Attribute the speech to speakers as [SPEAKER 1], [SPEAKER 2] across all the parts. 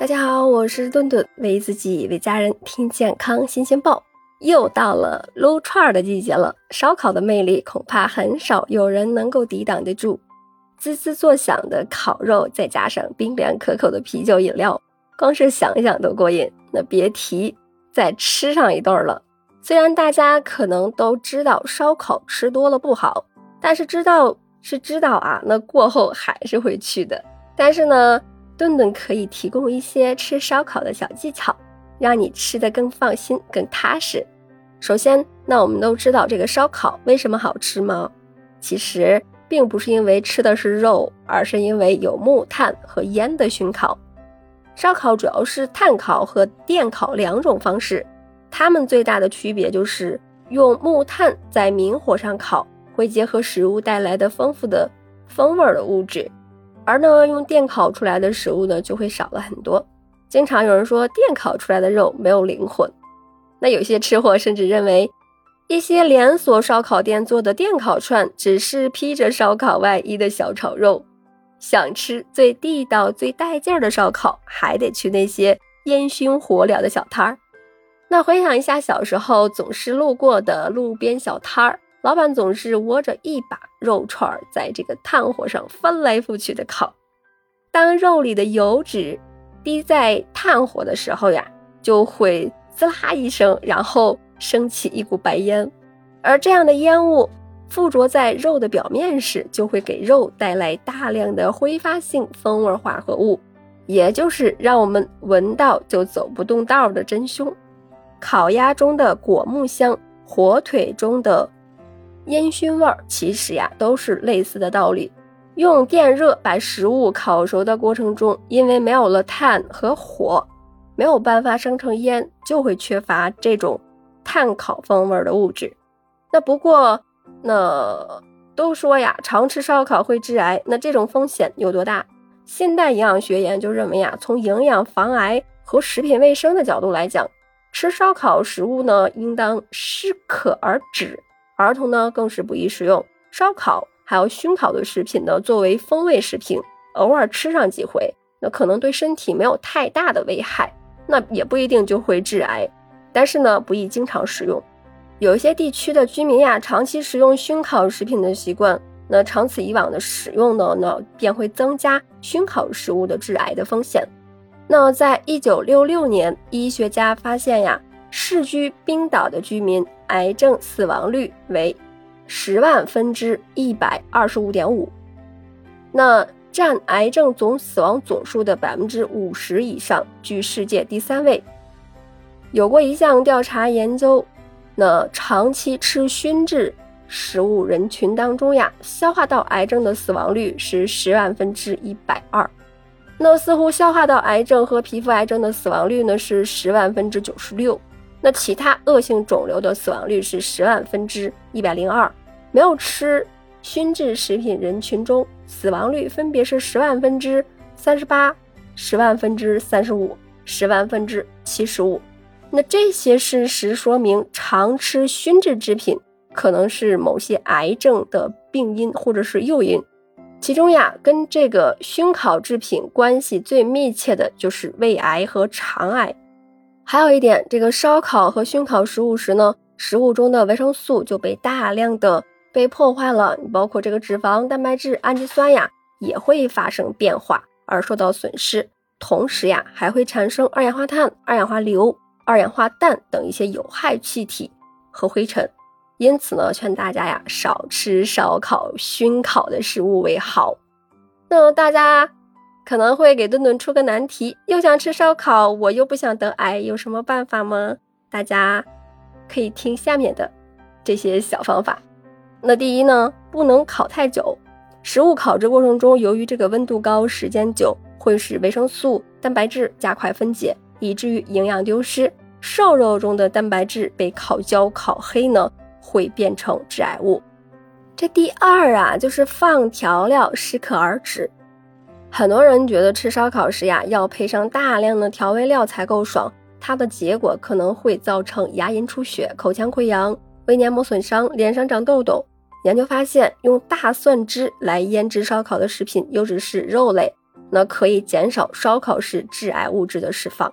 [SPEAKER 1] 大家好，我是顿顿，为自己为家人听健康新鲜报。又到了撸串的季节了，烧烤的魅力恐怕很少有人能够抵挡得住。滋滋作响的烤肉，再加上冰凉可口的啤酒饮料，光是想想都过瘾。那别提再吃上一顿了。虽然大家可能都知道烧烤吃多了不好，但是知道是知道啊，那过后还是会去的。但是呢？顿顿可以提供一些吃烧烤的小技巧，让你吃得更放心、更踏实。首先，那我们都知道这个烧烤为什么好吃吗？其实并不是因为吃的是肉，而是因为有木炭和烟的熏烤。烧烤主要是炭烤和电烤两种方式，它们最大的区别就是用木炭在明火上烤，会结合食物带来的丰富的风味的物质。而呢，用电烤出来的食物呢，就会少了很多。经常有人说电烤出来的肉没有灵魂，那有些吃货甚至认为，一些连锁烧烤店做的电烤串只是披着烧烤外衣的小炒肉。想吃最地道、最带劲儿的烧烤，还得去那些烟熏火燎的小摊儿。那回想一下小时候总是路过的路边小摊儿。老板总是握着一把肉串，在这个炭火上翻来覆去的烤。当肉里的油脂滴在炭火的时候呀，就会滋啦一声，然后升起一股白烟。而这样的烟雾附着在肉的表面时，就会给肉带来大量的挥发性风味化合物，也就是让我们闻到就走不动道的真凶。烤鸭中的果木香，火腿中的。烟熏味儿其实呀都是类似的道理。用电热把食物烤熟的过程中，因为没有了炭和火，没有办法生成烟，就会缺乏这种碳烤风味的物质。那不过，那都说呀，常吃烧烤会致癌，那这种风险有多大？现代营养学研究认为呀，从营养、防癌和食品卫生的角度来讲，吃烧烤食物呢，应当适可而止。儿童呢更是不宜食用烧烤，还有熏烤的食品呢，作为风味食品，偶尔吃上几回，那可能对身体没有太大的危害，那也不一定就会致癌，但是呢不宜经常食用。有一些地区的居民呀，长期食用熏烤食品的习惯，那长此以往的使用呢，那便会增加熏烤食物的致癌的风险。那在一九六六年，医学家发现呀。世居冰岛的居民癌症死亡率为十万分之一百二十五点五，那占癌症总死亡总数的百分之五十以上，居世界第三位。有过一项调查研究，那长期吃熏制食物人群当中呀，消化道癌症的死亡率是十万分之一百二。那似乎消化道癌症和皮肤癌症的死亡率呢是十万分之九十六。那其他恶性肿瘤的死亡率是十万分之一百零二，没有吃熏制食品人群中，死亡率分别是十万分之三十八、十万分之三十五、十万分之七十五。那这些事实说明，常吃熏制制品可能是某些癌症的病因或者是诱因。其中呀，跟这个熏烤制品关系最密切的就是胃癌和肠癌。还有一点，这个烧烤和熏烤食物时呢，食物中的维生素就被大量的被破坏了，包括这个脂肪、蛋白质、氨基酸呀，也会发生变化而受到损失。同时呀，还会产生二氧化碳、二氧化硫、二氧化氮等一些有害气体和灰尘。因此呢，劝大家呀，少吃烧烤、熏烤的食物为好。那大家。可能会给顿顿出个难题，又想吃烧烤，我又不想得癌，有什么办法吗？大家可以听下面的这些小方法。那第一呢，不能烤太久。食物烤制过程中，由于这个温度高、时间久，会使维生素、蛋白质加快分解，以至于营养丢失。瘦肉中的蛋白质被烤焦、烤黑呢，会变成致癌物。这第二啊，就是放调料，适可而止。很多人觉得吃烧烤时呀，要配上大量的调味料才够爽，它的结果可能会造成牙龈出血、口腔溃疡、胃黏膜损伤、脸上长痘痘。研究发现，用大蒜汁来腌制烧烤的食品，尤其是肉类，那可以减少烧烤时致癌物质的释放。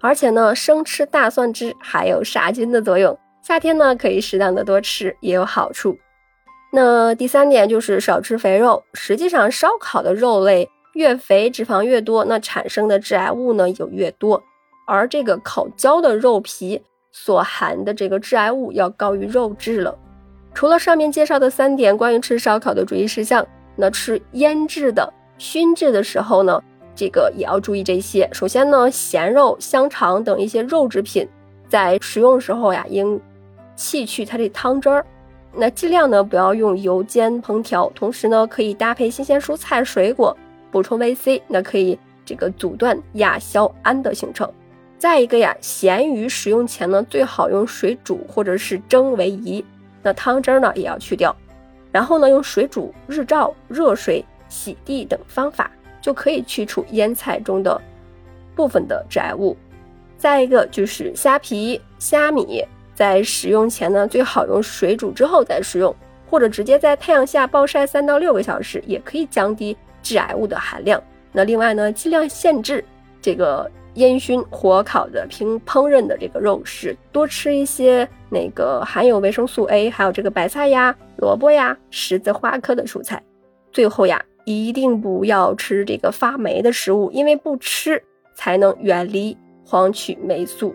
[SPEAKER 1] 而且呢，生吃大蒜汁还有杀菌的作用，夏天呢可以适当的多吃，也有好处。那第三点就是少吃肥肉。实际上，烧烤的肉类越肥，脂肪越多，那产生的致癌物呢就越多。而这个烤焦的肉皮所含的这个致癌物要高于肉质了。除了上面介绍的三点关于吃烧烤的注意事项，那吃腌制的、熏制的时候呢，这个也要注意这些。首先呢，咸肉、香肠等一些肉制品，在食用时候呀，应弃去它这汤汁儿。那尽量呢不要用油煎烹调，同时呢可以搭配新鲜蔬菜水果补充维 C，那可以这个阻断亚硝胺的形成。再一个呀，咸鱼食用前呢最好用水煮或者是蒸为宜，那汤汁呢也要去掉，然后呢用水煮、日照、热水洗涤等方法就可以去除腌菜中的部分的致癌物。再一个就是虾皮、虾米。在使用前呢，最好用水煮之后再食用，或者直接在太阳下暴晒三到六个小时，也可以降低致癌物的含量。那另外呢，尽量限制这个烟熏、火烤的平烹饪的这个肉食，多吃一些那个含有维生素 A，还有这个白菜呀、萝卜呀、十字花科的蔬菜。最后呀，一定不要吃这个发霉的食物，因为不吃才能远离黄曲霉素。